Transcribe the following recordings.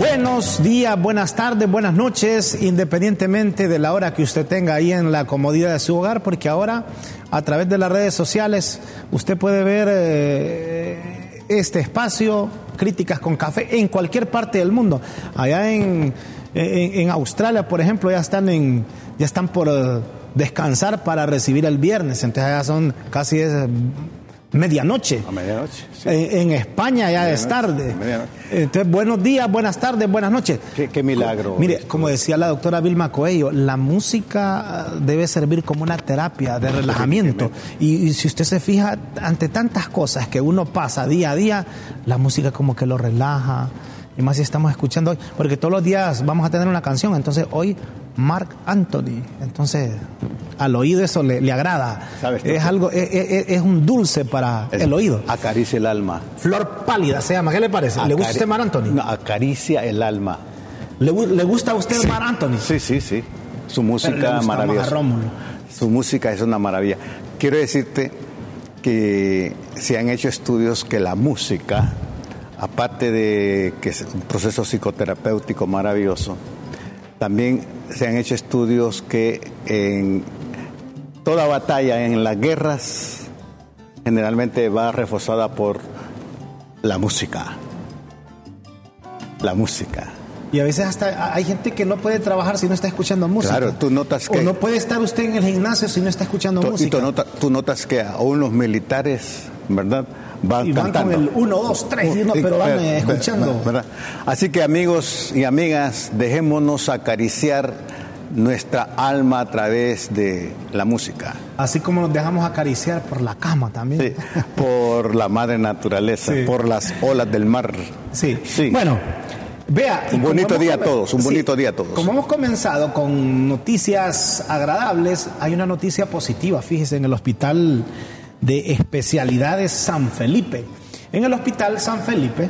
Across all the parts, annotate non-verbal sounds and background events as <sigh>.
Buenos días, buenas tardes, buenas noches, independientemente de la hora que usted tenga ahí en la comodidad de su hogar, porque ahora a través de las redes sociales usted puede ver eh, este espacio, críticas con café, en cualquier parte del mundo. Allá en, en, Australia, por ejemplo, ya están, en, ya están por eh, descansar para recibir el viernes, entonces ya son casi medianoche. A medianoche. sí. En, en España ya es tarde. medianoche. Entonces, buenos días, buenas tardes, buenas noches. Qué, qué milagro. Mire, esto. como decía la doctora Vilma Coello, la música ah, debe servir como una terapia de relajamiento. Y, y si usted se fija, ante tantas cosas que uno pasa día a día, la música como que lo relaja. Y más si estamos escuchando hoy, porque todos los días vamos a tener una canción. Entonces, hoy Mark Anthony. Entonces, al oído eso le, le agrada. ¿Sabes tú es algo, es, es- es un dulce para Es- el oído. Acaricia el alma. Flor pálida se llama. ¿Qué le parece? ¿Le gusta usted Mark Anthony? No, acaricia el alma. ¿Le, gu- le gusta a usted Mark Anthony? Sí, sí, sí. Su música maravillosa. Su música es una maravilla. Quiero decirte que se han hecho estudios que la música, aparte de que es un proceso psicoterapéutico maravilloso, también se han hecho estudios que en toda batalla, en las guerras, generalmente va reforzada por la música. La música. Y a veces hasta hay gente que no puede trabajar si no está escuchando música. Claro, tú notas que- O no puede estar usted en el gimnasio si no está escuchando Tú- Y música. tú, nota- tú notas que aún los militares, ¿verdad? Van Y van cantando. con el 1, 2, 3, y uno, pero van Ver- eh, ver- escuchando. Así que amigos y amigas, dejémonos acariciar nuestra alma a través de la música. Así como nos dejamos acariciar por la cama también. Sí, <laughs> por la madre naturaleza, Sí. por las olas del mar. Sí. Sí. Bueno, vea. Un bonito día a todos, un bonito día a todos. Como hemos comenzado con noticias agradables, hay una noticia positiva, fíjese, en el Hospital de Especialidades San Felipe. En el Hospital San Felipe,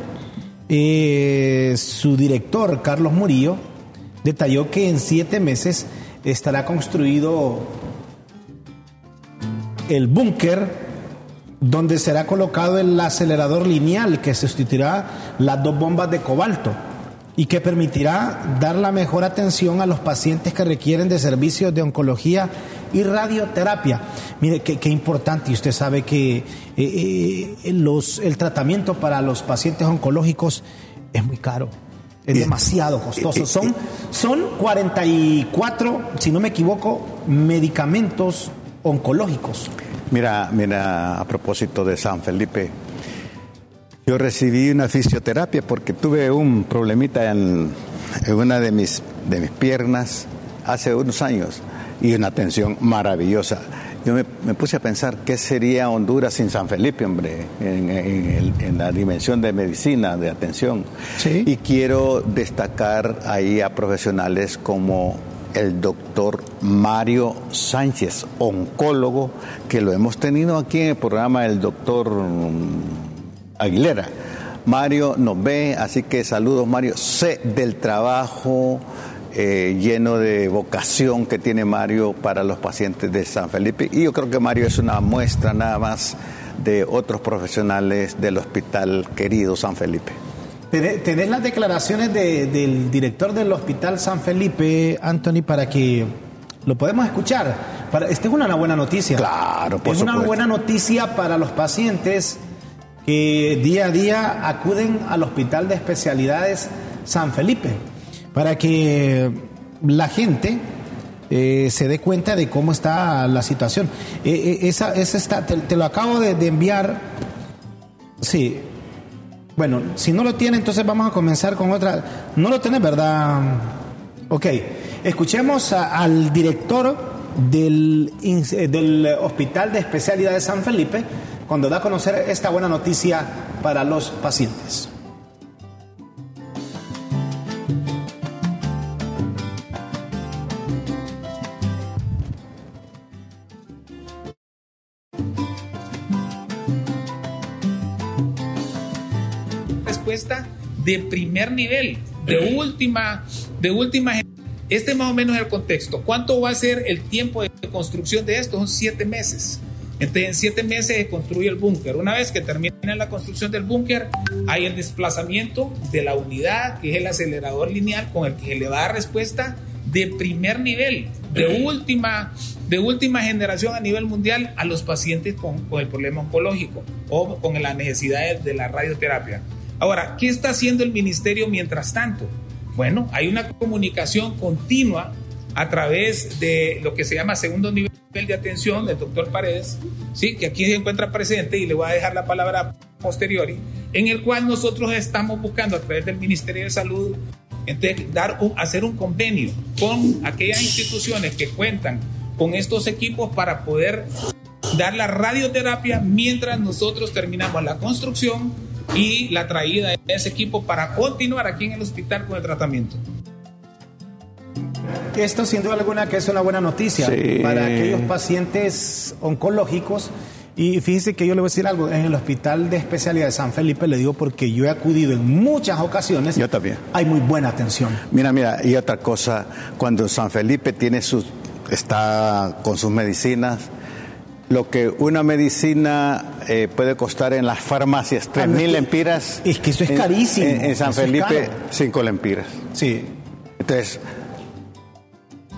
eh, su director, Carlos Murillo, detalló que en siete meses estará construido el búnker donde será colocado el acelerador lineal que sustituirá las dos bombas de cobalto y que permitirá dar la mejor atención a los pacientes que requieren de servicios de oncología y radioterapia. Mire, qué, qué importante, y usted sabe que eh, eh, los, el tratamiento para los pacientes oncológicos es muy caro. Es demasiado costoso. y- Son, son 44, si no me equivoco, medicamentos oncológicos. Mira, mira, a propósito de San Felipe, yo recibí una fisioterapia porque tuve un problemita en, en una de mis, de mis piernas hace unos años y una atención maravillosa. Yo me, me puse a pensar qué sería Honduras sin San Felipe, hombre, en, en el- en la dimensión de medicina, de atención. Sí. Y quiero destacar ahí a profesionales como el doctor Mario Sánchez, oncólogo, que lo hemos tenido aquí en el programa del doctor Aguilera. Mario nos ve, así que saludos Mario. Sé del trabajo eh, lleno de vocación que tiene Mario para los pacientes de San Felipe. Y yo creo que Mario es una muestra nada más de otros profesionales del hospital querido San Felipe. Tenés las declaraciones de- del director del Hospital San Felipe, Anthony, para que lo podemos escuchar. Para, esta es una buena noticia. Claro, por Es una buena noticia para los pacientes día a día acuden al Hospital de Especialidades San Felipe, para que la gente eh, se dé cuenta de cómo está la situación. Eh, eh, esa, esa está, te, lo acabo de, enviar. Sí, bueno, si no lo tiene, entonces vamos a comenzar con otra. No lo tenés, ¿verdad? Ok, escuchemos a- al director del, del Hospital de Especialidad de San Felipe cuando da a conocer esta buena noticia para los pacientes. respuesta de primer nivel, de última, de última. Este más o menos es el contexto. ¿Cuánto va a ser el tiempo de construcción de esto? Son siete meses. Entonces, en siete meses se construye el búnker. Una vez que termina la construcción del búnker, hay el desplazamiento de la unidad, que es el acelerador lineal con el que se le va a dar respuesta de primer nivel, de última, de última generación a nivel mundial a los pacientes con, con el problema oncológico o con la necesidad de la radioterapia. Ahora, ¿qué está haciendo el ministerio mientras tanto? Bueno, hay una comunicación continua a través de lo que se llama segundo nivel de atención del doctor Paredes, ¿sí? que aquí se encuentra presente y le voy a dejar la palabra posteriori, en el cual nosotros estamos buscando a través del Ministerio de Salud entonces, dar hacer un convenio con aquellas instituciones que cuentan con estos equipos para poder dar la radioterapia mientras nosotros terminamos la construcción y la traída de ese equipo para continuar aquí en el hospital con el tratamiento. Esto sin duda alguna que es una buena noticia para aquellos pacientes oncológicos. Y fíjese que yo le voy a decir algo, en el Hospital de Especialidad de San Felipe le digo porque yo he acudido en muchas ocasiones. Yo también. Hay muy buena atención. Mira, mira, y otra cosa, cuando San Felipe tiene sus, está con sus medicinas, lo que una medicina eh, puede costar en las farmacias, 3 mil lempiras. Es que eso es carísimo. En, San Felipe, 5 lempiras. Sí. Entonces,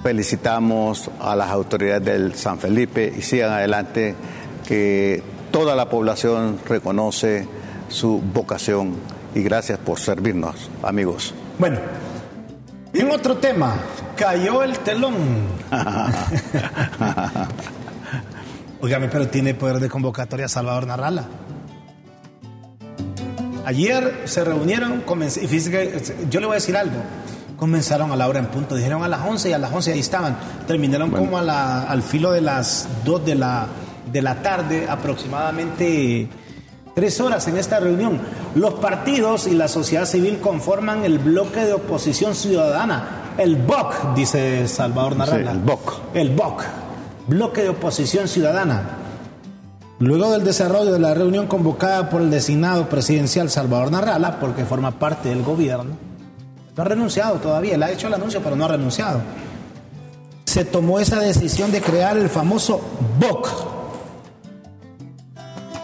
felicitamos a las autoridades del San Felipe y sigan adelante, que toda la población reconoce su vocación y gracias por servirnos, amigos. Bueno, en otro tema, cayó el telón. <laughs> Óigame, pero tiene poder de convocatoria Salvador Narrala. Ayer se reunieron, y fíjese que yo le voy a decir algo. Comenzaron a la hora en punto, dijeron a las 11 y a las 11 ahí estaban. Terminaron como a la, al filo de las 2 de la, de la tarde, aproximadamente tres horas en esta reunión. Los partidos y la sociedad civil conforman el bloque de oposición ciudadana, el BOC, dice Salvador Narrala. el BOC. El BOC bloque de oposición ciudadana. Luego del desarrollo de la reunión convocada por el designado presidencial Salvador Narrala, porque forma parte del gobierno, no ha renunciado todavía, él ha hecho el anuncio, pero no ha renunciado. Se tomó esa decisión de crear el famoso BOC.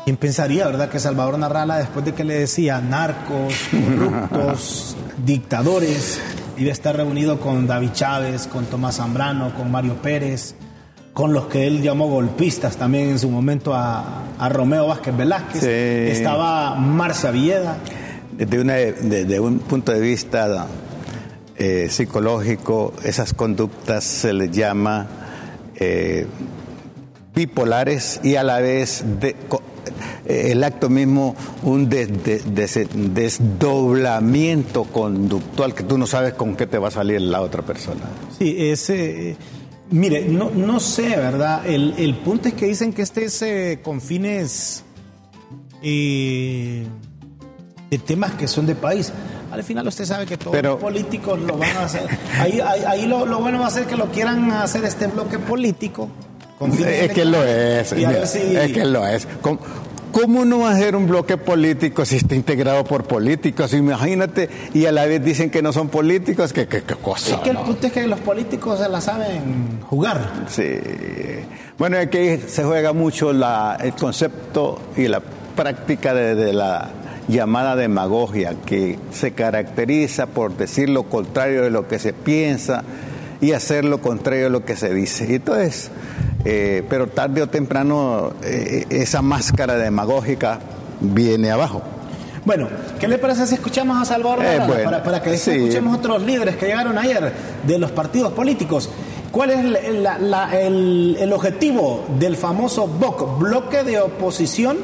¿Quién pensaría, verdad, que Salvador Narrala, después de que le decía narcos, corruptos, <laughs> dictadores, iba a estar reunido con David Chávez, con Tomás Zambrano, con Mario Pérez, con los que él llamó golpistas también en su momento a, Romeo Vázquez Velázquez. Estaba Marcia Villeda. Desde, un punto de vista eh, psicológico, esas conductas se les llama eh, bipolares y a la vez de, eh, el acto mismo un desdoblamiento conductual que tú no sabes con qué te va a salir la otra persona. Sí, ese Mire, no, no sé, ¿verdad? El, punto es que dicen que este es eh, con fines de temas que son de país. Al final usted sabe que todos los políticos lo van a hacer. Ahí, ahí, lo, bueno va a ser que lo quieran hacer este bloque político. Con es que lo es. Es que lo es. ¿Cómo no va a ser un bloque político si está integrado por políticos? Imagínate, y a la vez dicen que no son políticos, ¿qué, qué, cosa? Es que el punto es que los políticos se la saben jugar. Sí. Bueno, aquí se juega mucho la, el concepto y la práctica de, la llamada demagogia, que se caracteriza por decir lo contrario de lo que se piensa y hacer lo contrario de lo que se dice. Y entonces eh, pero tarde o temprano eh, esa máscara demagógica viene abajo. Bueno, ¿qué le parece si escuchamos a Salvador eh, para, que escuchemos otros líderes que llegaron ayer de los partidos políticos? ¿Cuál es el, objetivo del famoso BOC, Bloque de Oposición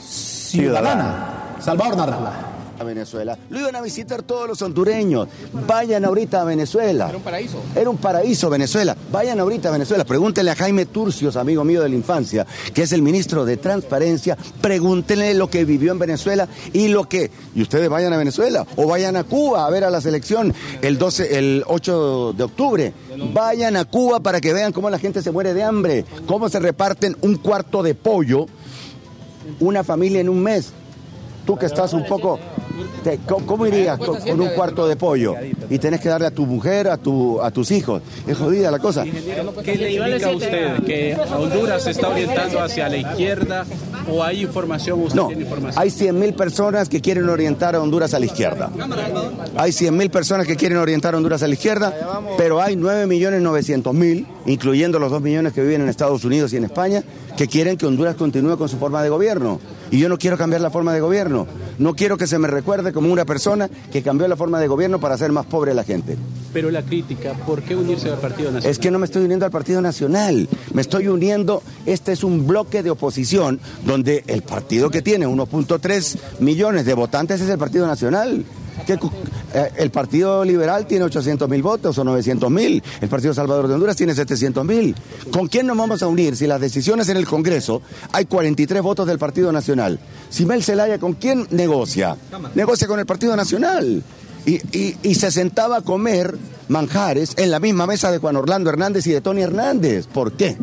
Ciudadana? Salvador Narrala. Venezuela. Lo iban a visitar todos los hondureños. Vayan ahorita a Venezuela. Era un paraíso. Era un paraíso Venezuela. Vayan ahorita a Venezuela. Pregúntenle a Jaime Turcios, amigo mío de la infancia, que es el ministro de Transparencia. Pregúntenle lo que vivió en Venezuela y lo que. Y ustedes vayan a Venezuela o vayan a Cuba a ver a la selección el 12, el 8 de octubre. Vayan a Cuba para que vean cómo la gente se muere de hambre, cómo se reparten un cuarto de pollo una familia en un mes. Tú que estás un poco Te- ¿Cómo, cómo irías con, con un cuarto de pollo y tenés que darle a tu mujer, a, tu, a tus hijos? Es jodida la cosa. ¿Qué le indica a usted? ¿Que Honduras se está orientando hacia la izquierda o hay información? ¿Usted No, tiene información? hay 100.000 personas que quieren orientar a Honduras a la izquierda. Hay 100.000 personas que quieren orientar a Honduras a la izquierda, pero hay 9.900.000, incluyendo los 2 millones que viven en Estados Unidos y en España, que quieren que Honduras continúe con su forma de gobierno. Y yo no quiero cambiar la forma de gobierno. No quiero que se me recuerde como una persona que cambió la forma de gobierno para hacer más pobre a la gente. Pero la crítica, ¿por qué unirse al Partido Nacional? Es que no me estoy uniendo al Partido Nacional, me estoy uniendo, este es un bloque de oposición donde el partido que tiene 1.3 millones de votantes es el Partido Nacional. Que, eh, el Partido Liberal tiene 800 mil votos o 900 mil, el Partido Salvador de Honduras tiene 700 mil. ¿Con quién nos vamos a unir si las decisiones en el Congreso hay 43 votos del Partido Nacional? Si Mel Zelaya, ¿con quién negocia? Negocia con el Partido Nacional. Y- y se sentaba a comer manjares en la misma mesa de Juan Orlando Hernández y de Tony Hernández. ¿Por qué?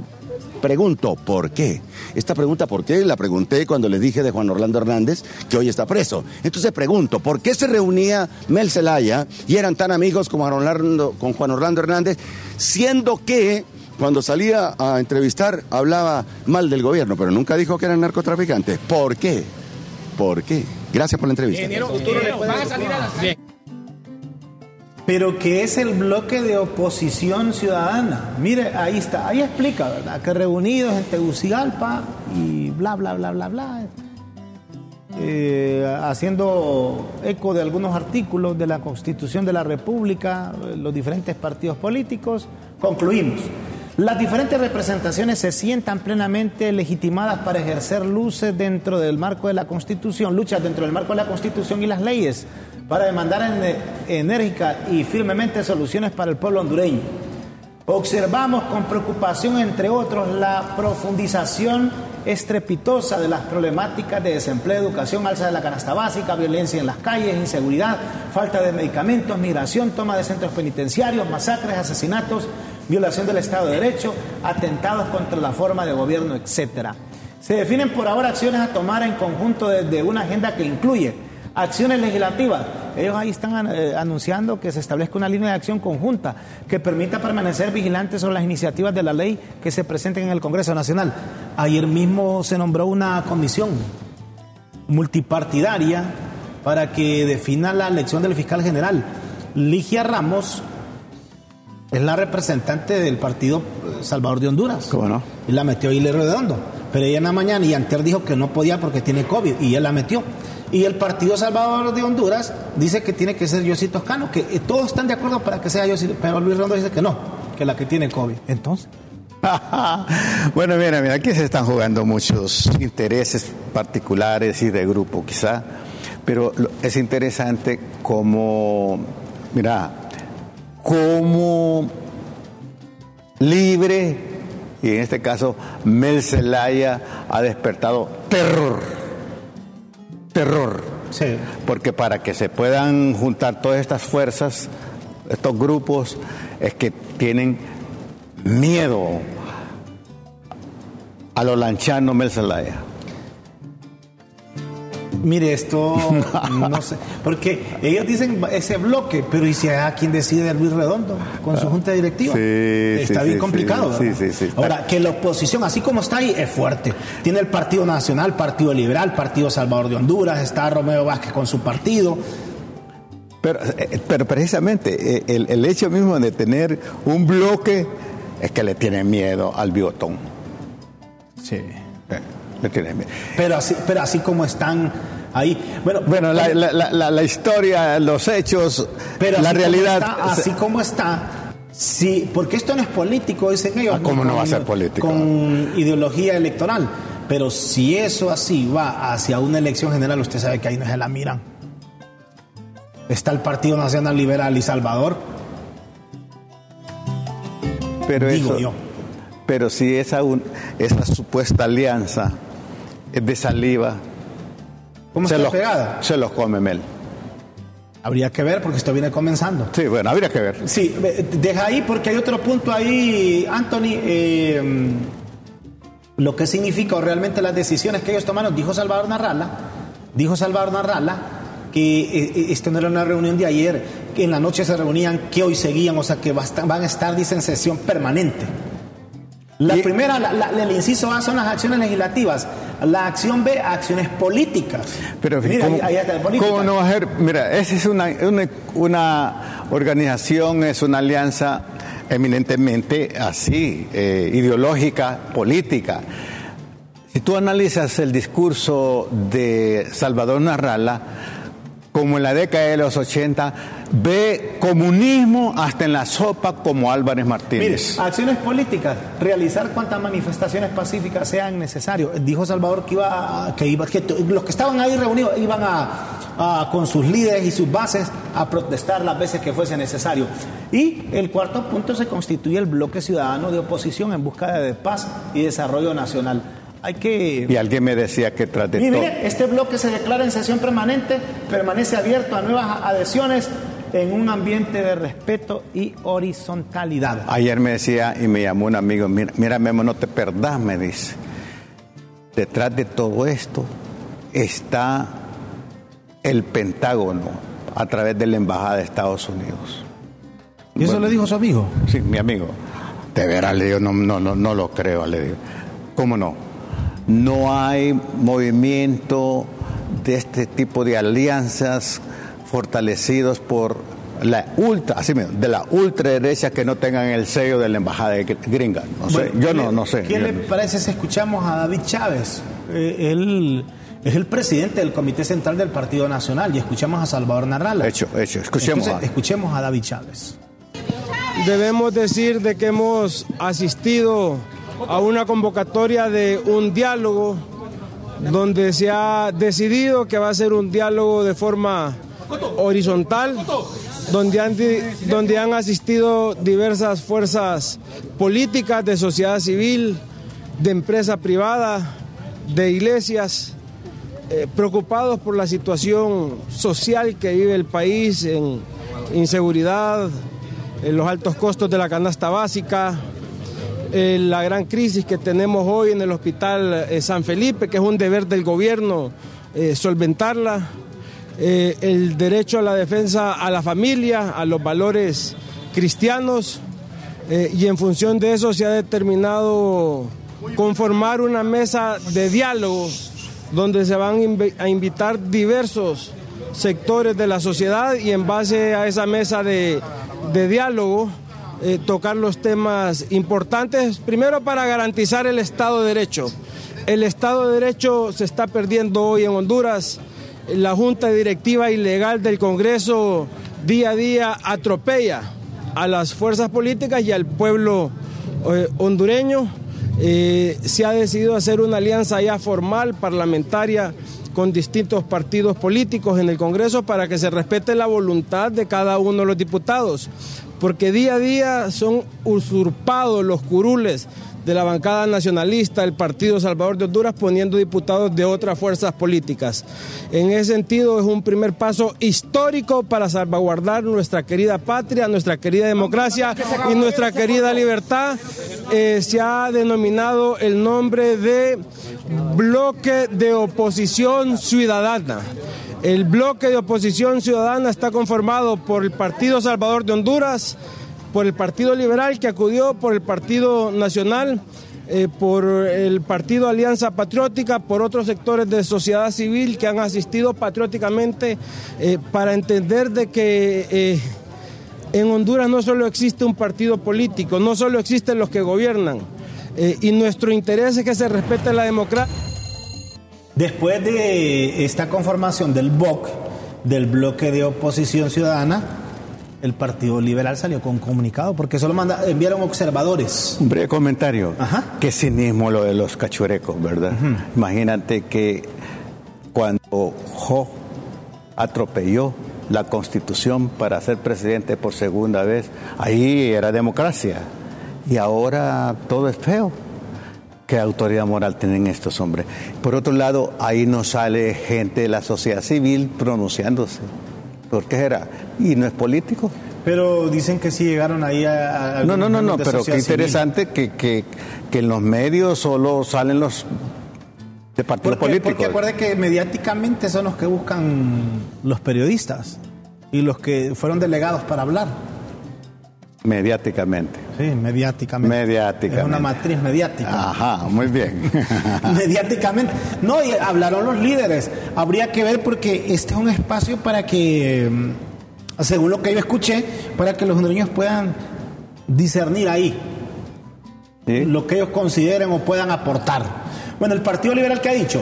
Pregunto, ¿por qué? Esta pregunta, ¿por qué? La pregunté cuando le dije de Juan Orlando Hernández que hoy está preso. Entonces pregunto, ¿por qué se reunía Mel Zelaya y eran tan amigos con Juan Orlando, con Juan Orlando Hernández, siendo que cuando salía a entrevistar hablaba mal del gobierno, pero nunca dijo que eran narcotraficantes? ¿Por qué? ¿Por qué? Gracias por la entrevista. Pero que es el bloque de oposición ciudadana. Mire, ahí está, ahí explica, ¿verdad? Que reunidos en Tegucigalpa y bla, bla, bla, bla, bla. eh, haciendo eco de algunos artículos de la Constitución de la República, eh, los diferentes partidos políticos, concluimos. Las diferentes representaciones se sientan plenamente legitimadas para ejercer luces dentro del marco de la Constitución, luchas dentro del marco de la Constitución y las leyes, para demandar en- enérgica y firmemente soluciones para el pueblo hondureño. Observamos con preocupación, entre otros, la profundización estrepitosa de las problemáticas de desempleo, educación, alza de la canasta básica, violencia en las calles, inseguridad, falta de medicamentos, migración, toma de centros penitenciarios, masacres, asesinatos, violación del Estado de Derecho, atentados contra la forma de gobierno, etc. Se definen por ahora acciones a tomar en conjunto desde una agenda que incluye acciones legislativas. Ellos ahí están eh, anunciando que se establezca una línea de acción conjunta que permita permanecer vigilantes sobre las iniciativas de la ley que se presenten en el Congreso Nacional. Ayer mismo se nombró una comisión multipartidaria para que defina la elección del fiscal general. Ligia Ramos es la representante del partido eh, Salvador de Honduras. ¿Cómo no? Y la metió Hilario Redondo. Pero ella en la mañana y antes dijo que no podía porque tiene COVID y él la metió. Y el Partido Salvador de Honduras dice que tiene que ser Yossi Toscano, que eh, todos están de acuerdo para que sea Yossi, pero Luis Redondo dice que no, que la que tiene COVID. Entonces, <laughs> bueno, mira, mira, aquí se están jugando muchos intereses particulares y de grupo quizá, pero es interesante cómo, mira, cómo libre, y en este caso Mel Zelaya ha despertado terror, terror. sí. Porque para que se puedan juntar todas estas fuerzas, estos grupos, es que tienen miedo a lo lanchano Mel Zelaya. Mire, esto <laughs> no sé, porque ellos dicen ese bloque, pero ¿y si a quien decide Luis Redondo con su junta directiva? Sí, está sí, bien sí, complicado. sí, ¿verdad? sí, sí, sí. Ahora, que la oposición, así como está ahí, es fuerte. Tiene el Partido Nacional, Partido Liberal, Partido Salvador de Honduras, está Romeo Vázquez con su partido. Pero, eh, pero precisamente eh, el, el hecho mismo de tener un bloque es que le tienen miedo al bigotón. Sí. Eh, le tienen miedo. Pero así, pero así como están ahí. Bueno, Bueno, la, la- la- historia, los hechos, Pero la realidad. Como está, así como está, sí, porque esto no es político, dicen ellos. Ah, ¿cómo no va a con- ser político? Con ideología electoral. Pero si eso así va hacia una elección general, usted sabe que ahí no se la miran. Está el Partido Nacional Liberal y Salvador. pero digo eso- yo. Pero si esa, un- esa supuesta alianza de saliva, ¿Cómo se está los, pegada? se los come Mel. Habría que ver porque esto viene comenzando. Sí, bueno, habría que ver. Sí, deja ahí porque hay otro punto ahí, Anthony. eh, lo que significa o realmente las decisiones que ellos tomaron, dijo Salvador Narrala, dijo Salvador Narrala, que eh, eh, esto no era una reunión de ayer, que en la noche se reunían, que hoy seguían, o sea que van a estar, dicen, sesión permanente. La primera, el inciso A son las acciones legislativas. La acción B, acciones políticas. Pero mira, ¿cómo, ahí, está ¿cómo no va a ser? Mira, esa es una, una, organización, es una alianza eminentemente así, eh, ideológica, política. Si tú analizas el discurso de Salvador Narrala, como en la década de los 80, ve comunismo hasta en la sopa como Álvarez Martínez. Mire, acciones políticas, realizar cuantas manifestaciones pacíficas sean necesarias. Dijo Salvador que iba, que iba, que los que estaban ahí reunidos iban a, con sus líderes y sus bases a protestar las veces que fuese necesario. Y el cuarto punto se constituye el bloque ciudadano de oposición en busca de paz y desarrollo nacional. Hay que... Y alguien me decía que tras de mire, este bloque se declara en sesión permanente, permanece abierto a nuevas adhesiones en un ambiente de respeto y horizontalidad. Ayer me decía y me llamó un amigo, mira, mira Memo, no te perdás, me dice. Detrás de todo esto está el Pentágono a través de la Embajada de Estados Unidos. ¿Y eso le dijo su amigo? Sí, mi amigo. De veras, le digo, no, no, no, no lo creo, le digo. ¿Cómo no? No hay movimiento de este tipo de alianzas fortalecidos por la ultra, así mismo, de la ultraderecha que no tengan el sello de la embajada de gringa. No sé, yo no, no sé. ¿Qué le parece si escuchamos a David Chávez? Eh, él es el presidente del Comité Central del Partido Nacional y escuchamos a Salvador Narrala. Hecho, hecho. Escuchemos, a... escuchemos a David Chávez. Debemos decir de que hemos asistido a una convocatoria de un diálogo donde se ha decidido que va a ser un diálogo de forma horizontal, donde han, donde han asistido diversas fuerzas políticas de sociedad civil, de empresa privada, de iglesias, eh, preocupados por la situación social que vive el país en inseguridad, en los altos costos de la canasta básica, en la gran crisis que tenemos hoy en el Hospital eh, San Felipe, que es un deber del gobierno eh, solventarla eh, el derecho a la defensa a la familia, a los valores cristianos, eh, y en función de eso se ha determinado conformar una mesa de diálogo donde se van a invitar diversos sectores de la sociedad y en base a esa mesa de, diálogo eh, tocar los temas importantes, primero para garantizar el Estado de Derecho. El Estado de Derecho se está perdiendo hoy en Honduras la junta directiva ilegal del Congreso día a día atropella a las fuerzas políticas y al pueblo eh, hondureño. Eh, se ha decidido hacer una alianza ya formal, parlamentaria, con distintos partidos políticos en el Congreso para que se respete la voluntad de cada uno de los diputados, porque día a día son usurpados los curules de la bancada nacionalista, el Partido Salvador de Honduras, poniendo diputados de otras fuerzas políticas. En ese sentido, es un primer paso histórico para salvaguardar nuestra querida patria, nuestra querida democracia y nuestra querida libertad. Eh, se ha denominado el nombre de Bloque de Oposición Ciudadana. El bloque de oposición ciudadana está conformado por el Partido Salvador de Honduras, por el Partido Liberal que acudió, por el Partido Nacional, eh, por el Partido Alianza Patriótica, por otros sectores de sociedad civil que han asistido patrióticamente eh, para entender de que eh, en Honduras no solo existe un partido político, no solo existen los que gobiernan, y nuestro interés es que se respete la democracia. Después de esta conformación del BOC, del bloque de oposición ciudadana, el Partido Liberal salió con un comunicado porque solo manda, enviaron observadores. Un breve comentario. Ajá. Qué cinismo lo de los cachurecos, ¿verdad? Imagínate que cuando Jo atropelló la constitución para ser presidente por segunda vez, ahí era democracia. Y ahora todo es feo. ¿Qué autoridad moral tienen estos hombres? Por otro lado, ahí no sale gente de la sociedad civil pronunciándose. ¿Por qué era? ¿Y no es político? Pero dicen que sí llegaron ahí a... no, no, no, no, pero qué interesante que, que, que, en los medios solo salen los De partidos Porque, políticos. porque acuerde que mediáticamente son los que buscan los periodistas y los que fueron delegados para hablar. Mediáticamente. Sí, mediáticamente. Mediáticamente. Es una matriz mediática. Ajá, muy bien. <laughs> mediáticamente. No, y hablaron los líderes. Habría que ver porque este es un espacio para que, mm, según lo que yo escuché, para que los hondureños puedan discernir ahí ¿Sí? lo que ellos consideren o puedan aportar. Bueno, el Partido Liberal que ha dicho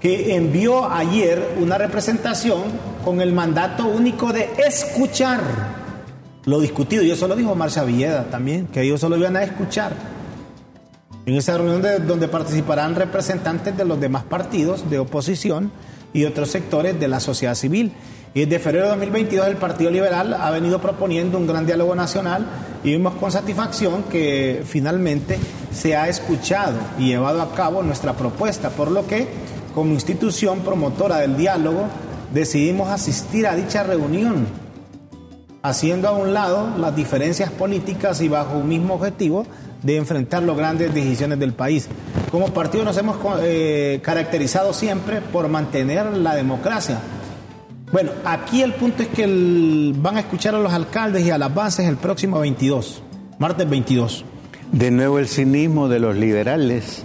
que envió ayer una representación con el mandato único de escuchar lo discutido. Y eso lo dijo Marcia Villeda también, que ellos solo iban a escuchar. En esa reunión de- donde participarán representantes de los demás partidos de oposición y otros sectores de la sociedad civil. Y desde febrero de 2022 el Partido Liberal ha venido proponiendo un gran diálogo nacional y vimos con satisfacción que finalmente se ha escuchado y llevado a cabo nuestra propuesta, por lo que como institución promotora del diálogo decidimos asistir a dicha reunión haciendo a un lado las diferencias políticas y bajo un mismo objetivo de enfrentar las grandes decisiones del país. Como partido nos hemos eh, caracterizado siempre por mantener la democracia. Bueno, aquí el punto es que van a escuchar a los alcaldes y a las bases el próximo 22, martes 22. De nuevo el cinismo de los liberales.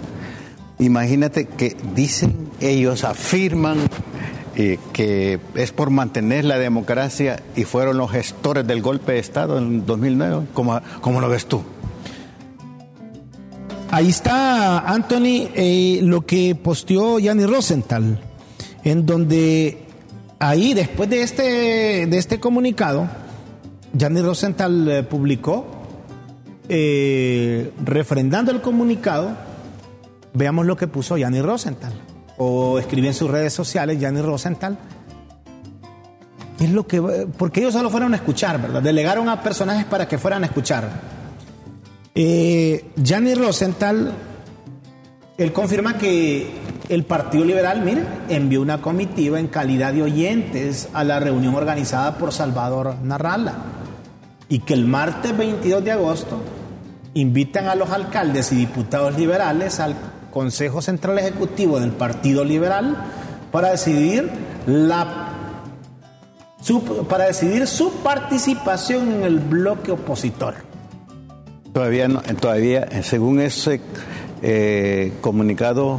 Imagínate que dicen, ellos afirman que es por mantener la democracia y fueron los gestores del golpe de Estado en 2009. ¿Cómo, cómo lo ves tú? Ahí está, Anthony, eh, lo que posteó Yanni Rosenthal, en donde ahí, después de este, de este comunicado, Yanni Rosenthal eh, publicó, eh, refrendando el comunicado, veamos lo que puso Yanni Rosenthal, o escribió en sus redes sociales Yanni Rosenthal. ¿Qué Es lo que, porque ellos solo fueron a escuchar, ¿verdad? Delegaron a personajes para que fueran a escuchar. Eh, Gianni Rosenthal, él confirma que el Partido Liberal, mire, envió una comitiva en calidad de oyentes a la reunión organizada por Salvador Narrala y que el martes 22 de agosto invitan a los alcaldes y diputados liberales al Consejo Central Ejecutivo del Partido Liberal para decidir la su- para decidir su participación en el bloque opositor. Todavía, no, todavía eh, según ese eh, comunicado,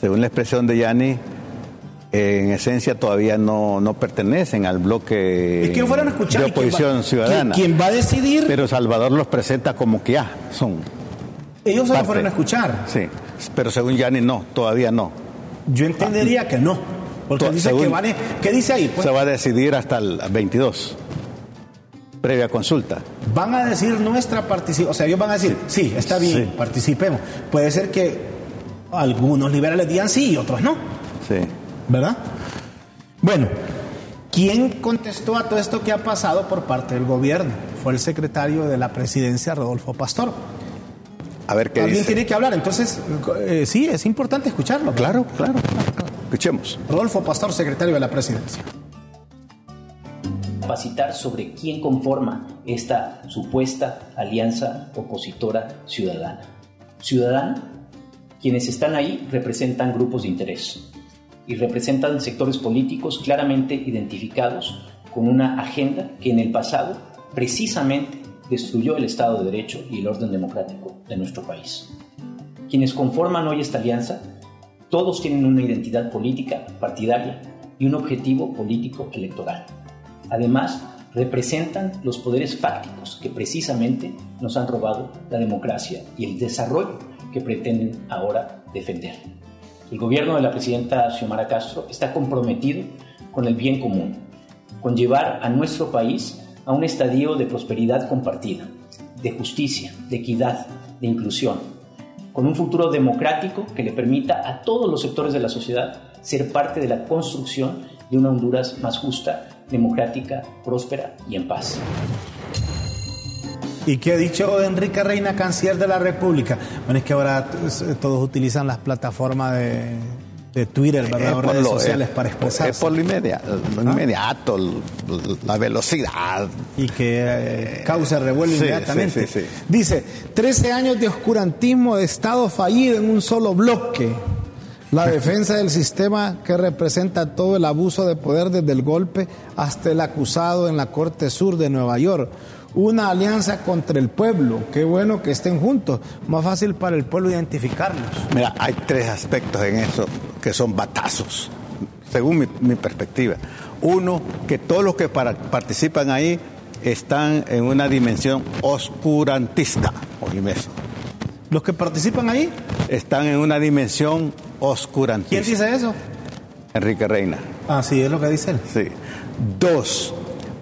según la expresión de Yanni, eh, en esencia todavía no, no pertenecen al bloque Es que fueron a escuchar. de va- oposición ciudadana. ¿Quién, quién va a decidir? Pero Salvador los presenta como que ya son. Ellos solo parte. fueron a escuchar. Sí, pero según Yanni no, todavía no. Yo entendería que no. Porque To- dice que van a- ¿Qué dice ahí? Pues, Se va a decidir hasta el 22, previa consulta. van a decir nuestra participación. O sea, ellos van a decir, sí, está bien, Sí. participemos. Puede ser que algunos liberales digan sí y otros no. Sí. ¿Verdad? Bueno, ¿quién contestó a todo esto que ha pasado por parte del gobierno? Fue el secretario de la presidencia, Rodolfo Pastor. A ver qué Alguien dice. tiene que hablar, entonces, eh, sí, es importante escucharlo. Claro, claro, claro, claro. Escuchemos. Rodolfo Pastor, secretario de la presidencia. capacitar sobre quién conforma esta supuesta alianza opositora ciudadana. Ciudadana, quienes están ahí representan grupos de interés y representan sectores políticos claramente identificados con una agenda que en el pasado precisamente destruyó el Estado de Derecho y el orden democrático de nuestro país. Quienes conforman hoy esta alianza, todos tienen una identidad política partidaria y un objetivo político electoral. Además, representan los poderes fácticos que precisamente nos han robado la democracia y el desarrollo que pretenden ahora defender. El gobierno de la presidenta Xiomara Castro está comprometido con el bien común, con llevar a nuestro país a un estadio de prosperidad compartida, de justicia, de equidad, de inclusión, con un futuro democrático que le permita a todos los sectores de la sociedad ser parte de la construcción de una Honduras más justa, democrática, próspera y en paz. ¿Y qué ha dicho Enrique Reina, canciller de la República? Bueno, es que ahora eh, todos utilizan las plataformas de, de Twitter, ¿verdad? Es O por redes lo- sociales es- para Es expresarse. por lo, lo inmediato, l- la velocidad. Y que eh, causa revuelo Sí, inmediatamente. sí, sí, sí. Dice, 13 años de oscurantismo de Estado fallido en un solo bloque. La <laughs> defensa del sistema que representa todo el abuso de poder desde el golpe hasta el acusado en la Corte Sur de Nueva York. Una alianza contra el pueblo. Qué bueno que estén juntos. Más fácil para el pueblo identificarlos. Mira, hay tres aspectos en eso que son batazos, según mi, mi perspectiva. Uno, que todos los que para- participan ahí están en una dimensión oscurantista. Oíme eso. Los que participan ahí, Están en una dimensión ¿quién oscurantista. dice eso? Enrique Reina. Ah, sí, es lo que dice él. Sí. Dos,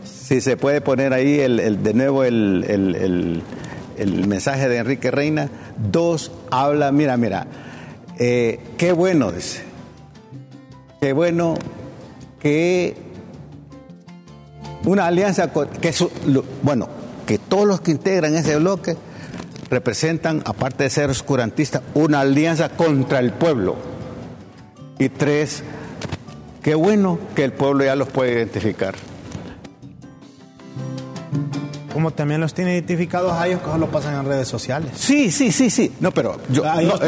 si se puede poner ahí el, el- de nuevo el, el- el- el mensaje de Enrique Reina. Dos, habla, mira, mira, eh, qué bueno, dice. Qué bueno que una alianza, que bueno, que todos los que integran ese bloque representan, aparte de ser oscurantistas, una alianza contra el pueblo. Y tres, qué bueno que el pueblo ya los puede identificar. Como también los tiene identificados a ellos que solo pasan en redes sociales. Sí, sí, sí, sí. No, pero yo, Ah, no, esto-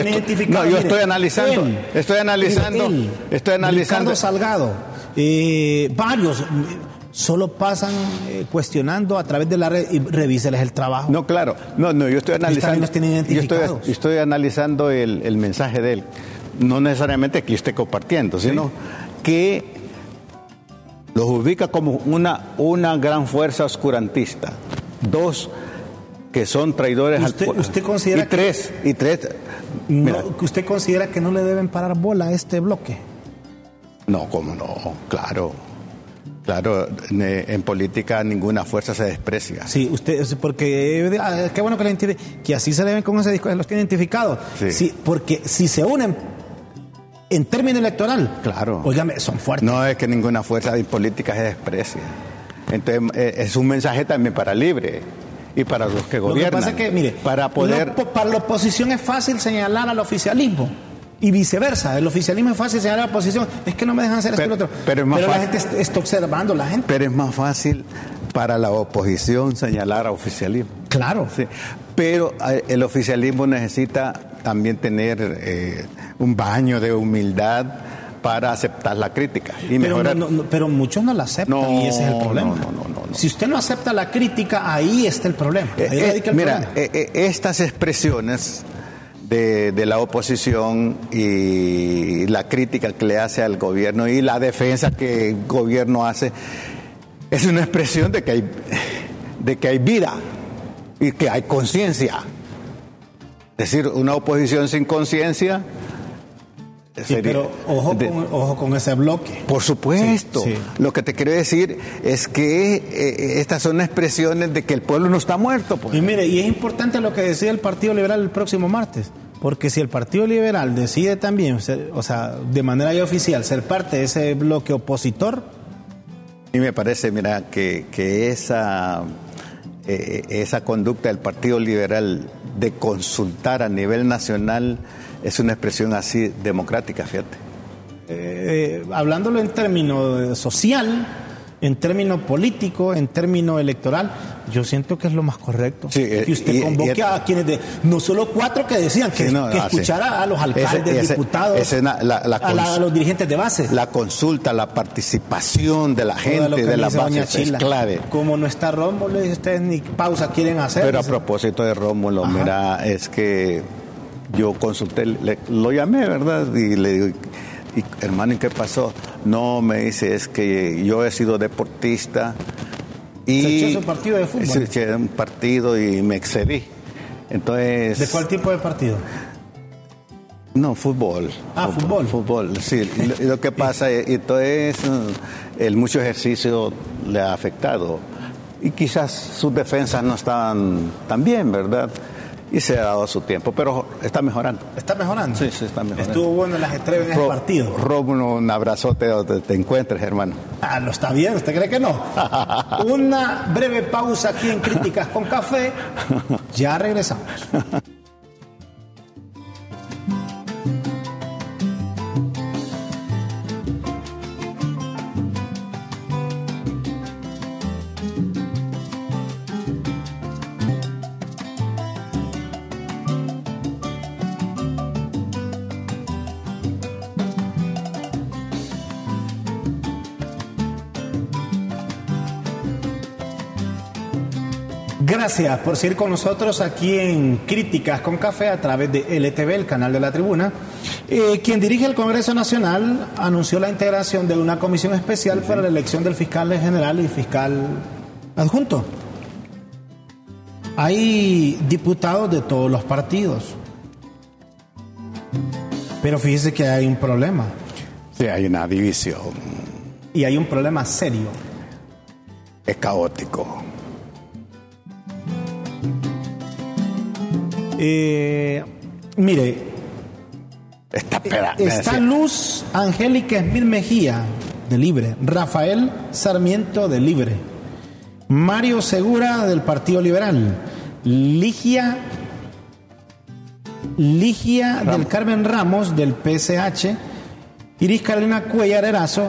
no, yo mire, estoy analizando, él, estoy analizando, él, estoy analizando. Ricardo Salgado, eh, varios, solo pasan eh, cuestionando a través de la red y revíseles el trabajo. No, claro. No, no, yo estoy también analizando. los tienen yo estoy, identificados. estoy analizando el, el mensaje de él. No necesariamente que yo esté compartiendo, sino que los ubica como una, una gran fuerza oscurantista. Dos, que son traidores ¿Usted- al usted considera y tres, y tres. Mira, ¿Usted considera que no le deben parar bola a este bloque? no, cómo no, claro. Claro, en política ninguna fuerza se desprecia. Sí, usted, porque ah, qué bueno que, le identifi- que así se le ven con ese disco, los tiene identificados. Sí. porque si se unen en término electoral, Claro. óigame, son fuertes. No es que ninguna fuerza política se desprecia. Entonces, eh, es un mensaje también para libre y para los que Lo que gobiernan. pasa es que, mire, para poder. lo- para la oposición es fácil señalar al oficialismo. Y viceversa, el oficialismo es fácil señalar a la oposición, es que no me dejan hacer esto y lo otro. pero es más la fácil- gente est- está observando, la gente. Pero es más fácil para la oposición señalar a oficialismo. Claro. Sí. Pero eh, el oficialismo necesita también tener eh, un baño de humildad para aceptar la crítica y Pero, mejorar. no- no- pero muchos no la aceptan No, y ese es el problema. no, no, no. Si usted no acepta la crítica, ahí está el problema. Ahí Eh, eh, el mira, problema. eh, eh, estas expresiones de, de la oposición y la crítica que le hace al gobierno y la defensa que el gobierno hace es una expresión de que hay, de que hay vida y que hay conciencia. Es decir, una oposición sin conciencia Sí, sería- pero ojo de- con, ojo con ese bloque. por supuesto. Sí, sí. Lo que te quiero decir es que eh, estas son expresiones de que el pueblo no está muerto. Pues. Y mire, y es importante lo que decide el Partido Liberal el próximo martes, porque si el Partido Liberal decide también, ser- o sea, de manera ya oficial, ser parte de ese bloque opositor, Y me parece, mira, que, que esa, eh, esa conducta del Partido Liberal de consultar a nivel nacional es una expresión así democrática, fíjate. eh, hablándolo en términos social, en términos político, en términos electoral, yo siento que es lo más correcto. Sí, eh, que usted y- convoque y- a quienes de, no solo cuatro que decían que, Sí, no, que ah, sí. escuchara a los alcaldes, Ese- ese- diputados, ese na- la- la a, la- a los dirigentes de base. La consulta, la participación de la gente, de doña bases es clave. Como no está Rómulo, le dice usted ni pausa quieren hacer. Pero a propósito de Rómulo, Ajá. mira, es que yo consulté, le- lo llamé, ¿verdad? Y le digo, y, hermano, ¿y qué pasó? No, me dice, es que yo he sido deportista y... Se echó su partido de fútbol. Se eché un partido y me excedí. Entonces... ¿De cuál tipo de partido? No, fútbol. Ah, fútbol. Fútbol, sí. Y lo, lo que pasa es, entonces, eh, el mucho ejercicio le ha afectado. Y quizás sus defensas no estaban tan bien, ¿verdad? Y se ha dado su tiempo, pero está mejorando. ¿Está mejorando? Sí, sí, está mejorando. Estuvo bueno el ajetreo en ese Ro- partido. Rómulo, un abrazote donde te encuentres, hermano. Ah, no está bien, ¿usted cree que no? <laughs> Una breve pausa aquí en Críticas con Café. Ya regresamos. <laughs> Gracias por seguir con nosotros aquí en Críticas con Café a través de LTV, el canal de la tribuna. Eh, quien dirige el Congreso Nacional anunció la integración de una comisión especial para la elección del fiscal general y fiscal adjunto. Hay diputados de todos los partidos. Pero fíjese que hay un problema. Sí, hay una división. Y hay un problema serio. Es caótico. Eh, mire, está, está Luz Angélica Smith Mejía, de Libre. Rafael Sarmiento, de Libre. Mario Segura, del Partido Liberal. Ligia, Ligia del Carmen Ramos, del PSH. Iris Carolina Cuellar Erazo,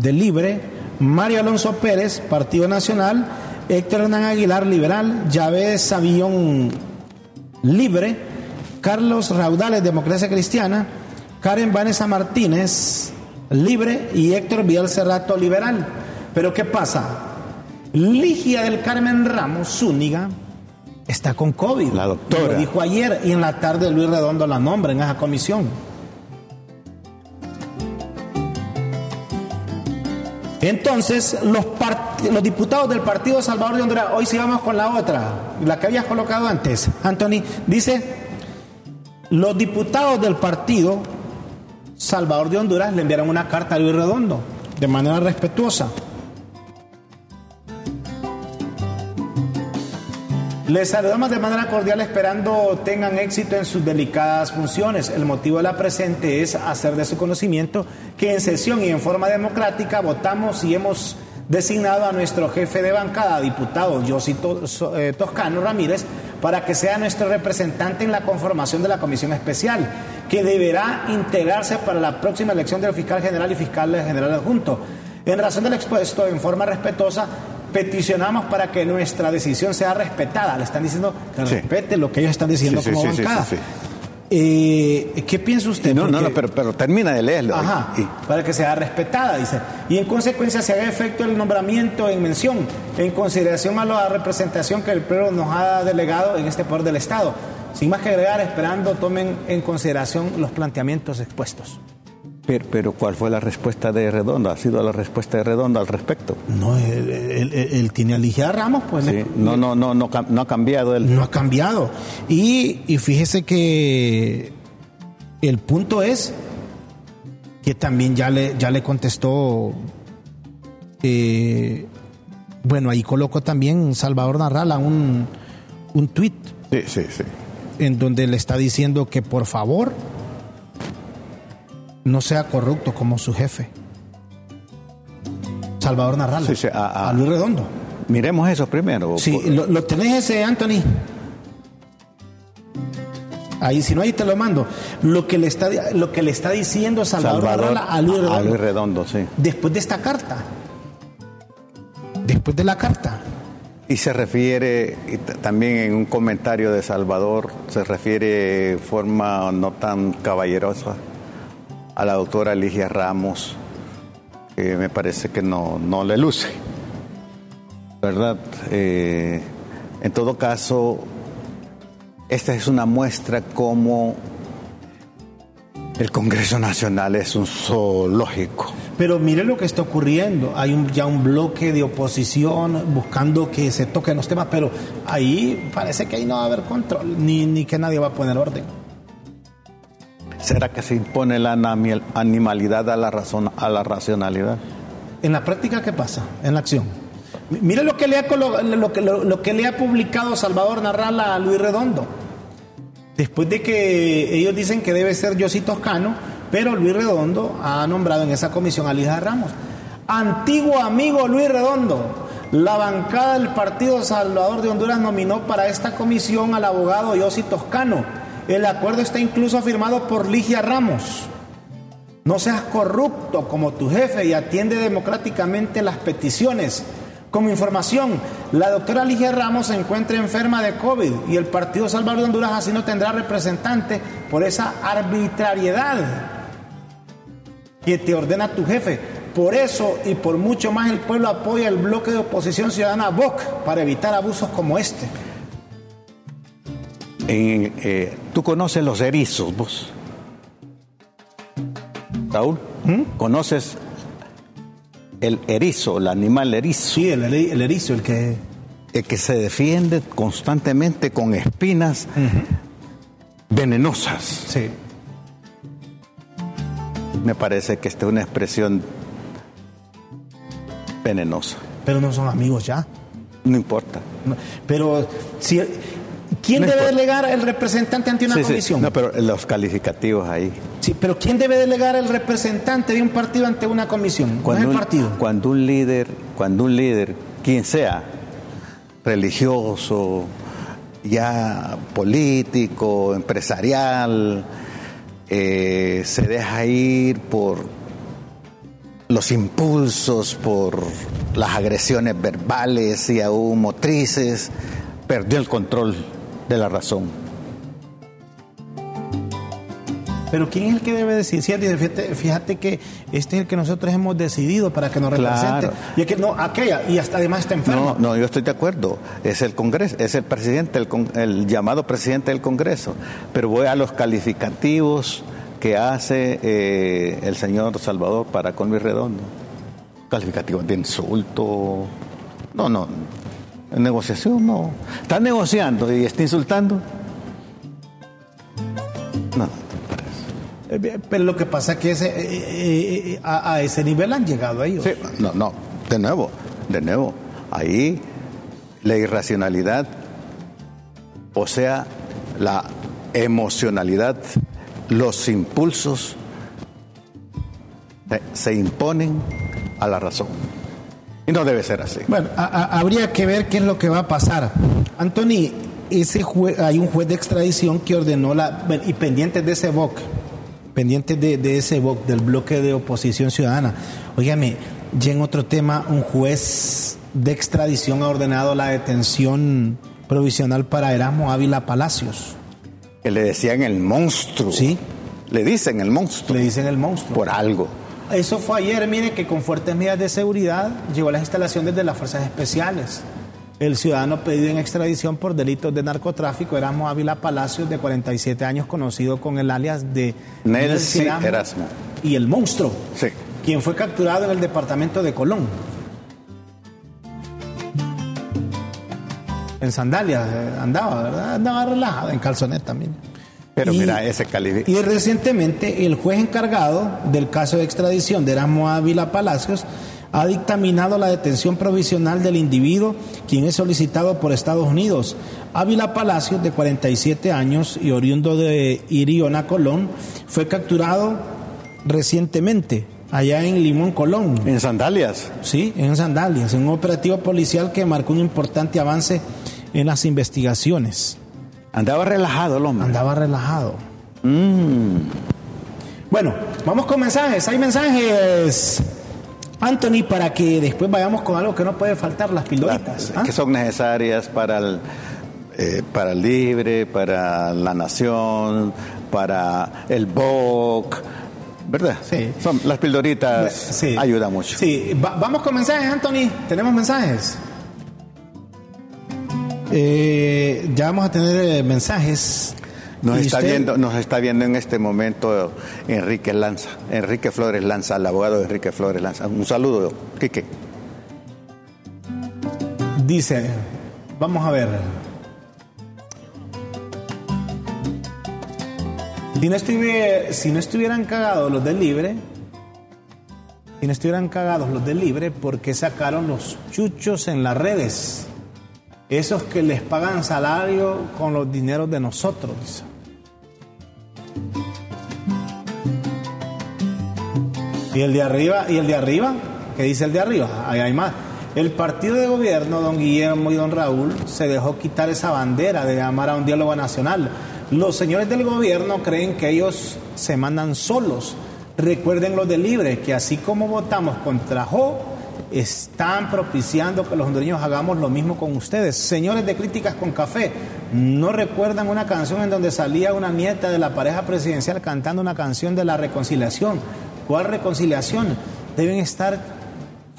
de Libre. Mario Alonso Pérez, Partido Nacional. Héctor Hernán Aguilar, Liberal. Yavés Savillón Libre, Carlos Raudales, Democracia Cristiana, Karen Vanessa Martínez, Libre y Héctor Vial Cerrato, Liberal. Pero ¿qué pasa? Ligia del Carmen Ramos Zúñiga está con COVID. La doctora. Lo dijo ayer y en la tarde Luis Redondo la nombra en esa comisión. Entonces, los, los diputados del Partido Salvador de Honduras, hoy sigamos con la otra, la que habías colocado antes, Anthony, dice, los diputados del Partido Salvador de Honduras le enviaron una carta a Luis Redondo, de manera respetuosa. Les saludamos de manera cordial esperando tengan éxito en sus delicadas funciones. El motivo de la presente es hacer de su conocimiento que en sesión y en forma democrática votamos y hemos designado a nuestro jefe de bancada, diputado Josito eh, Toscano Ramírez, para que sea nuestro representante en la conformación de la comisión especial, que deberá integrarse para la próxima elección del fiscal general y fiscal general adjunto. En razón del expuesto, en forma respetuosa, peticionamos para que nuestra decisión sea respetada. Le están diciendo que respete lo que ellos están diciendo como bancada. Eh, ¿Qué piensa usted? No, no, no, pero, pero, termina de leerlo. Ajá, para que sea respetada, dice. Y en consecuencia se haga efecto el nombramiento en mención, en consideración a la representación que el pueblo nos ha delegado en este poder del Estado. Sin más que agregar, esperando tomen en consideración los planteamientos expuestos. Pero, ¿cuál fue la respuesta de Redondo? ¿Ha sido la respuesta de Redondo al respecto? No, él, tiene a Ligia Ramos, pues. no, no, no, no, no ha cambiado. Él. No ha cambiado. Y, fíjese que el punto es que también ya le, ya le contestó, eh, bueno, ahí colocó también Salvador Narrala un, un tuit. Sí, sí, sí. En donde le está diciendo que por favor no sea corrupto como su jefe. Salvador Narrala. a, Luis Redondo. Miremos eso primero. Sí, lo, tenés ese, Anthony. Ahí, si no, ahí te lo mando. Lo que le está, lo que le está diciendo Salvador, Narrala a Luis Redondo. A Luis Redondo, sí. Después de esta carta. Después de la carta. Y se refiere, también en un comentario de Salvador, se refiere de forma no tan caballerosa a la doctora Ligia Ramos, que me parece que no, no le luce. ¿Verdad? Eh, en todo caso, esta es una muestra como el Congreso Nacional es un zoológico. Pero mire lo que está ocurriendo. Hay un, ya un bloque de oposición buscando que se toquen los temas, pero ahí parece que ahí no va a haber control, ni, ni que nadie va a poner orden. ¿Será que se impone la animalidad a la, razón, a la racionalidad? En la práctica, ¿qué pasa? En la acción. Mire lo que le ha, publicado Salvador Narrala a Luis Redondo. Después de que ellos dicen que debe ser Yossi Toscano, pero Luis Redondo ha nombrado en esa comisión a Lija Ramos. Antiguo amigo Luis Redondo, la bancada del Partido Salvador de Honduras nominó para esta comisión al abogado Yossi Toscano el acuerdo está incluso firmado por Ligia Ramos. No seas corrupto como tu jefe y atiende democráticamente las peticiones. Como información, la doctora Ligia Ramos se encuentra enferma de COVID y el Partido Salvador de Honduras así no tendrá representante por esa arbitrariedad que te ordena tu jefe. Por eso y por mucho más el pueblo apoya el bloque de oposición ciudadana VOC para evitar abusos como este. Eh, ¿Tú conoces los erizos, vos? Raúl, ¿Mm? ¿conoces el erizo, el animal erizo? Sí, el, erizo, el que... El que se defiende constantemente con espinas venenosas. Sí. Me parece que esta es una expresión venenosa. Pero no son amigos ya. No importa. pero si ¿Quién debe delegar el representante ante una comisión? No, pero los calificativos ahí. Sí, pero ¿quién debe delegar el representante de un partido ante una comisión? Cuando un, partido? Cuando un líder, cuando un líder, quien sea, religioso, ya político, empresarial, eh, se deja ir por los impulsos, por las agresiones verbales y aún motrices, perdió el control de la razón. Pero ¿quién es el que debe decir? Fíjate, fíjate, que este es el que nosotros hemos decidido para que nos represente. Y que no, aquella, y hasta además está enfermo. No, no, yo estoy de acuerdo. Es el Congreso, es el presidente, el, el llamado presidente del Congreso. Pero voy a los calificativos que hace eh, el señor Salvador para con Luis Redondo. Calificativos de insulto. No, no. En negociación no. Está negociando y está insultando. No, eh, Pero lo que pasa es que ese, eh, a, ese nivel han llegado ellos. Sí, no, no. De nuevo, de nuevo. Ahí la irracionalidad, o sea, la emocionalidad los impulsos se imponen a la razón. Y no debe ser así. Bueno, habría que ver qué es lo que va a pasar. Anthony, ese hay un juez de extradición que ordenó la. y pendientes de ese BOC, pendientes de, ese BOC, del bloque de oposición ciudadana. Óigame, ya en otro tema, un juez de extradición ha ordenado la detención provisional para Erasmo Ávila Palacios que le decían el monstruo. Sí. Le dicen el monstruo. Le dicen el monstruo. Por algo. Eso fue ayer, mire que con fuertes medidas de seguridad llegó a las instalaciones de las fuerzas especiales. El ciudadano pedido en extradición por delitos de narcotráfico, Erasmo Ávila Palacios, de 47 años, conocido con el alias de Nelson Erasmo. Y el monstruo. Sí. Quien fue capturado en el departamento de Colón. en sandalias eh, andaba, ¿verdad? Andaba relajado, en calzonet también. Pero mira, ese calibre. Y recientemente el juez encargado del caso de extradición de Erasmo Ávila Palacios ha dictaminado la detención provisional del individuo, quien es solicitado por Estados Unidos. Ávila Palacios, de 47 años y oriundo de Iriona, Colón, fue capturado recientemente allá en Limón, Colón. ¿En sandalias? Sí, en sandalias, en un operativo policial que marcó un importante avance en las investigaciones. Andaba relajado el hombre. Andaba relajado. Mm. Bueno, vamos con mensajes. Hay mensajes, Anthony, para que después vayamos con algo que no puede faltar, las pildoritas. ¿ah? Que son necesarias para el, eh, para el libre, para la nación, para el BOC. ¿Verdad? Sí. Son, las pildoritas sí. ayudan mucho. Sí, vamos con mensajes, Anthony. Tenemos mensajes. Eh, ya vamos a tener eh, mensajes. Nos está, viendo, nos está viendo en este momento Enrique Lanza, Enrique Flores Lanza, el abogado de Enrique Flores Lanza. Un saludo, Quique. Dice, vamos a ver. Si no, si no estuvieran cagados los del libre, si no estuvieran cagados los del libre, ¿por qué sacaron los chuchos en las redes? Esos que les pagan salario con los dineros de nosotros. Y el de arriba, y el de arriba, ¿qué dice el de arriba? Ahí hay más. El partido de gobierno, don Guillermo y don Raúl, se dejó quitar esa bandera de llamar a un diálogo nacional. Los señores del gobierno creen que ellos se mandan solos. Recuerden los de Libre, que así como votamos contra Jo, están propiciando que los hondureños hagamos lo mismo con ustedes. Señores de Críticas con Café, ¿no recuerdan una canción en donde salía una nieta de la pareja presidencial cantando una canción de la reconciliación? ¿Cuál reconciliación? deben estar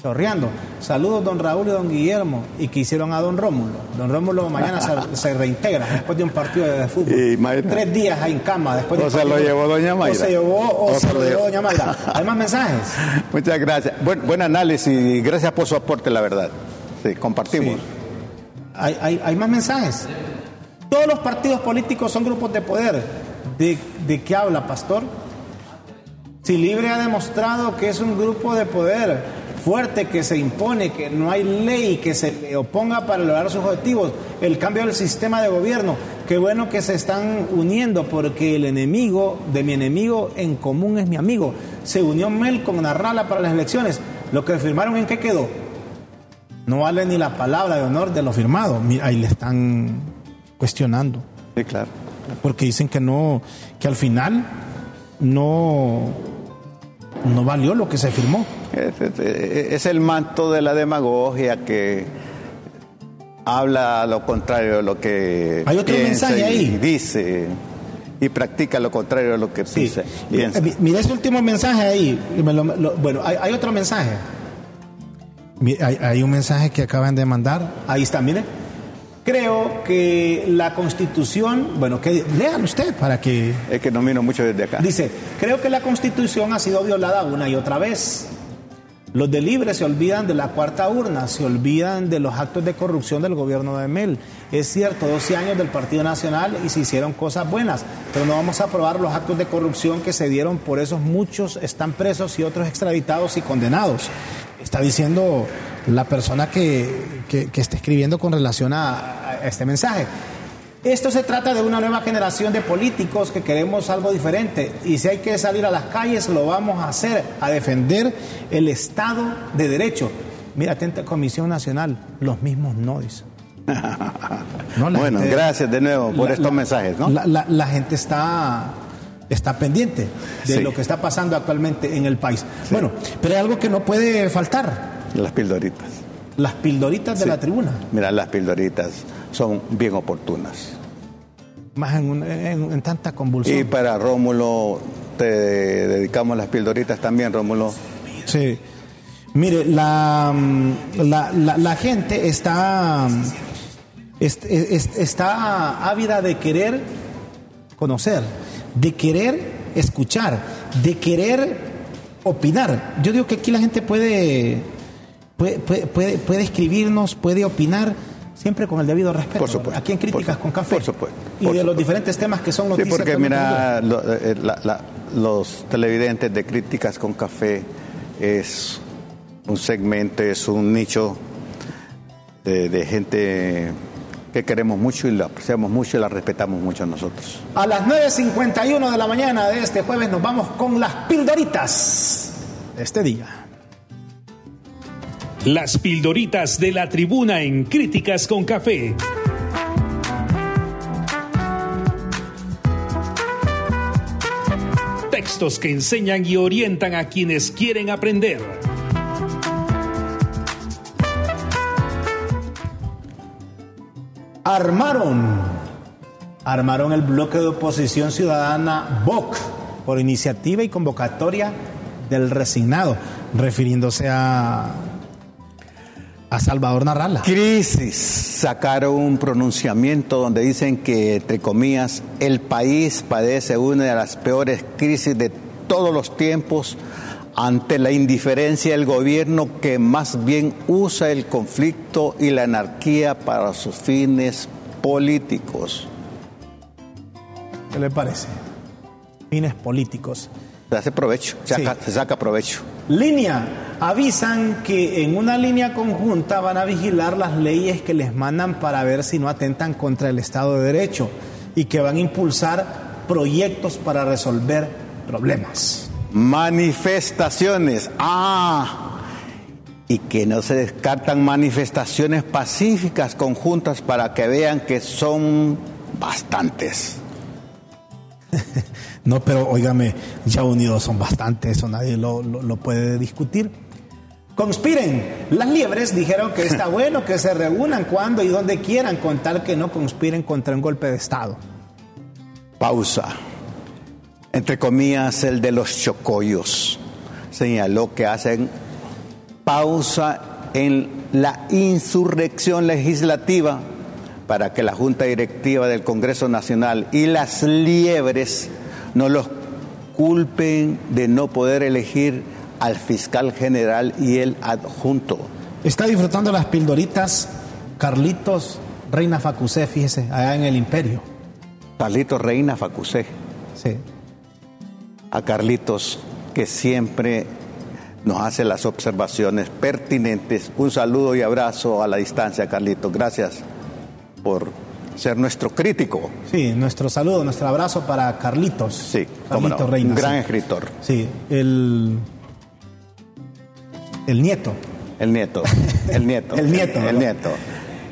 chorreando. Saludos don Raúl y don Guillermo y que hicieron a don Rómulo. Don Rómulo mañana se, <laughs> se reintegra después de un partido de fútbol. Tres días ahí en cama después de O un se lo llevó doña Mayra. O se llevó o, O se lo llevó llevó. doña Mayra. <laughs> ¿Hay más mensajes? Muchas gracias. Buen, buen análisis y gracias por su aporte, la verdad. Sí, compartimos. Sí. Hay, hay- hay más mensajes. Todos los partidos políticos son grupos de poder. ¿De, de qué habla, pastor? Si Libre ha demostrado que es un grupo de poder fuerte, que se impone, que no hay ley que se le oponga para lograr sus objetivos, el cambio del sistema de gobierno, qué bueno que se están uniendo porque el enemigo de mi enemigo en común es mi amigo. Se unió Mel con Narrala para las elecciones. Lo que firmaron en qué quedó? No vale ni la palabra de honor de lo firmado. Mira, Ahí le están cuestionando. Sí, claro. Porque dicen que no, que al final no, no valió lo que se firmó. Es, el manto de la demagogia que habla lo contrario de lo que Hay otro piensa mensaje y dice y practica lo contrario de lo que Sí. piensa. piensa. Mi- Mira ese último mensaje ahí. Me lo- lo- bueno, hay, hay otro mensaje. Hay un mensaje que acaban de mandar. Ahí está, mire. Creo que la constitución, bueno, que lean usted para que Es que no miro mucho desde acá. Dice, creo que la constitución ha sido violada una y otra vez. Los de Libre se olvidan de la cuarta urna, se olvidan de los actos de corrupción del gobierno de Mel. Es cierto, 12 años del Partido Nacional y se hicieron cosas buenas, pero no vamos a aprobar los actos de corrupción que se dieron, por eso muchos están presos y otros extraditados y condenados. Está diciendo la persona que, que- está escribiendo con relación a este mensaje. Esto se trata de una nueva generación de políticos que queremos algo diferente y si hay que salir a las calles lo vamos a hacer, a defender el Estado de Derecho. Mira, atenta Comisión Nacional, los mismos no dicen. <laughs> No, bueno, gente- gracias de nuevo por la- estos la- mensajes, ¿no? La, gente está, está pendiente de Sí. lo que está pasando actualmente en el país. Bueno, pero hay algo que no puede faltar, Las pildoritas. las pildoritas de Sí. la tribuna. Mira, las pildoritas son bien oportunas. Más en, en- en tanta convulsión. Y para Rómulo te dedicamos las pildoritas también, Rómulo. Sí. Mire, la, mm, la, la- la gente está, mm, est- est- está ávida de querer conocer, de querer escuchar, de querer opinar. Yo digo que aquí la gente puede, puede, puede, puede- puede escribirnos, puede opinar. Siempre con el debido respeto. Por supuesto. Aquí en Críticas con Café. por supuesto, Y de los diferentes temas que son Sí, noticias. porque actualmente mira, lo- eh, la- la- los televidentes de Críticas con Café es un segmento, es un nicho de, de gente que queremos mucho y la apreciamos mucho y la respetamos mucho nosotros. A las 9.51 de la mañana de este jueves nos vamos con las pildoritas de este día. Las pildoritas de la tribuna en Críticas con Café. Textos que enseñan y orientan a quienes quieren aprender. Armaron, armaron el bloque de oposición ciudadana BOC por iniciativa y convocatoria del resignado, refiriéndose a, a Salvador Narrala. Crisis. Sacaron un pronunciamiento donde dicen que, entre comillas, el país padece una de las peores crisis de todos los tiempos ante la indiferencia del gobierno que más bien usa el conflicto y la anarquía para sus fines políticos. ¿Qué le parece? Fines políticos. Se hace provecho, se saca, Sí. se saca provecho. Línea. Avisan que en una línea conjunta van a vigilar las leyes que les mandan para ver si no atentan contra el Estado de Derecho y que van a impulsar proyectos para resolver problemas. Manifestaciones. Ah, y que no se descartan manifestaciones pacíficas conjuntas para que vean que son bastantes. <laughs> No, pero óigame, ya unidos son bastantes, eso nadie lo, lo- lo puede discutir. Conspiren. Las liebres dijeron que está <laughs> bueno que se reúnan cuando y donde quieran, con tal que no conspiren contra un golpe de Estado. Pausa. Entre comillas, el de los chocollos. señaló que hacen pausa en la insurrección legislativa para que la Junta Directiva del Congreso Nacional y las liebres no los culpen de no poder elegir al fiscal general y el adjunto. Está disfrutando las pildoritas Carlitos Reina Facusé, fíjese, allá en el imperio. Carlitos Reina Facusé. Sí. A Carlitos, que siempre nos hace las observaciones pertinentes. Un saludo y abrazo a la distancia, Carlitos. Gracias por ser nuestro crítico. Sí, nuestro saludo, nuestro abrazo para Carlitos. Sí, Carlitos no, Reina. un gran sí. escritor. Sí, el, el nieto. El nieto, <laughs> el nieto. El nieto, El nieto.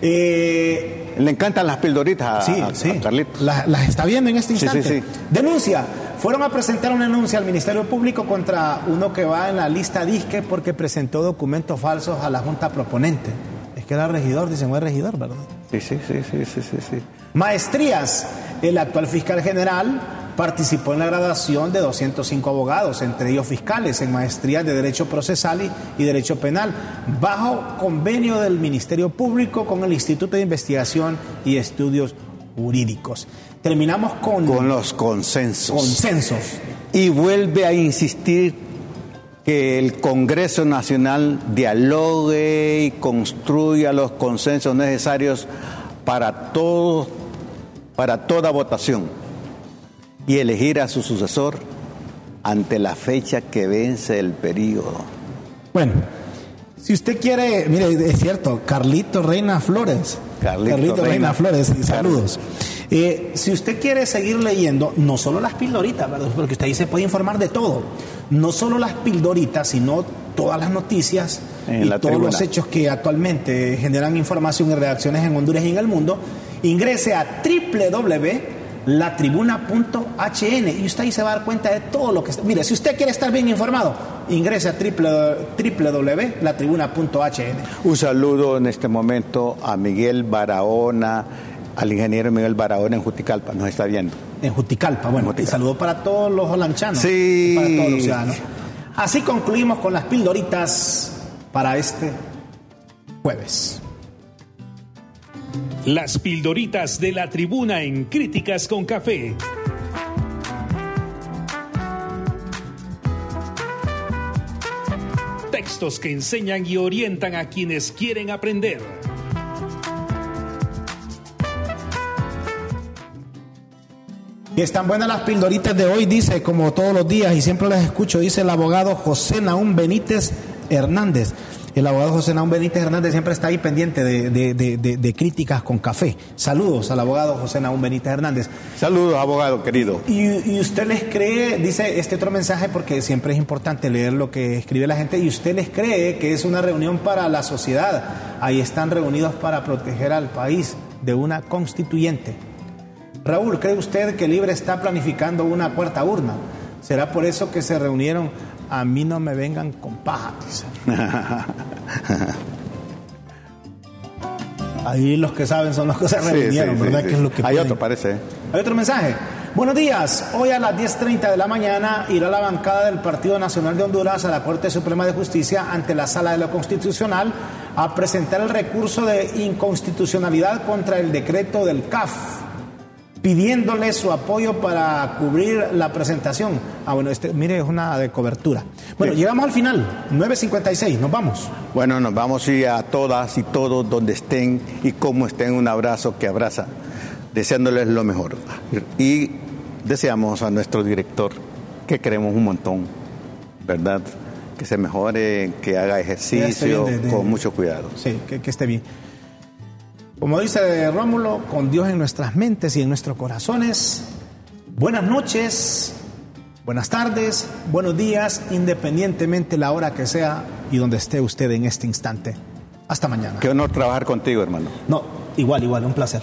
Eh, Le encantan las pildoritas a, sí, a- a sí. Carlitos. Las, las está viendo en este instante. sí, sí. Denuncia. Fueron a presentar una denuncia al Ministerio Público contra uno que va en la lista disque porque presentó documentos falsos a la Junta Proponente. Que era regidor, dicen, no es regidor, ¿verdad? Sí, sí, sí, sí, sí, sí, sí. Maestrías. El actual fiscal general participó en la graduación de 205 abogados, entre ellos fiscales, en maestrías de Derecho Procesal y, y Derecho Penal, bajo convenio del Ministerio Público con el Instituto de Investigación y Estudios Jurídicos. Terminamos con, Con los consensos. consensos. Y vuelve a insistir que el Congreso Nacional dialogue y construya los consensos necesarios para todo, para toda votación y elegir a su sucesor ante la fecha que vence el periodo. Bueno, si usted quiere, mire, es cierto, Carlito Reina Flores. Carlito Reina, Reina. Flores, y saludos. Eh, si usted quiere seguir leyendo, no solo las pildoritas, ¿verdad? porque usted ahí se puede informar de todo. No solo las pildoritas, sino todas las noticias En y la todos tribuna. los hechos que actualmente generan información y reacciones en Honduras y en el mundo. Ingrese a www.latribuna.hn y usted ahí se va a dar cuenta de todo lo que. Mire, si usted quiere estar bien informado, ingrese a www.latribuna.hn. Un saludo en este momento a Miguel Barahona, al ingeniero Miguel Barahona en Juticalpa, nos está viendo. En Juticalpa, bueno, Juticalpa. y saludo para todos los holanchanos. Sí. y Para todos los ciudadanos. Así concluimos con las pildoritas para este jueves. Las pildoritas de la tribuna en Críticas con Café. Textos que enseñan y orientan a quienes quieren aprender. Y están buenas las pildoritas de hoy, dice, como todos los días, y siempre las escucho, dice el abogado José Naún Benítez Hernández. El abogado José Naún Benítez Hernández siempre está ahí pendiente de, de- de- de- críticas con café. Saludos al abogado José Naún Benítez Hernández. Saludos, abogado querido. Y, y usted les cree, dice este otro mensaje, porque siempre es importante leer lo que escribe la gente, y usted les cree que es una reunión para la sociedad. Ahí están reunidos para proteger al país de una constituyente. Raúl, ¿cree usted que Libre está planificando una cuarta urna? ¿Será por eso que se reunieron? A mí no me vengan con paja. <laughs> Ahí los que saben son los que se reunieron, sí, sí, ¿verdad? sí. Que es lo que Hay pueden. otro, parece. Hay otro mensaje. Buenos días. Hoy a las 10.30 de la mañana irá la bancada del Partido Nacional de Honduras a la Corte Suprema de Justicia ante la Sala de lo Constitucional a presentar el recurso de inconstitucionalidad contra el decreto del CAF, pidiéndole su apoyo para cubrir la presentación. Ah, bueno, este, mire, es una de cobertura. Bueno, Sí. llegamos al final, 9.56, nos vamos. Bueno, nos vamos y a todas y todos donde estén y como estén, un abrazo que abraza, deseándoles lo mejor. Y deseamos a nuestro director, que queremos un montón, ¿verdad? Que se mejore, que haga ejercicio bien de- de- con mucho cuidado. Sí, que, que esté bien. Como dice Rómulo, con Dios en nuestras mentes y en nuestros corazones. Buenas noches, buenas tardes, buenos días, independientemente la hora que sea y donde esté usted en este instante. Hasta mañana. Qué honor trabajar contigo, hermano. No, igual, igual, un placer.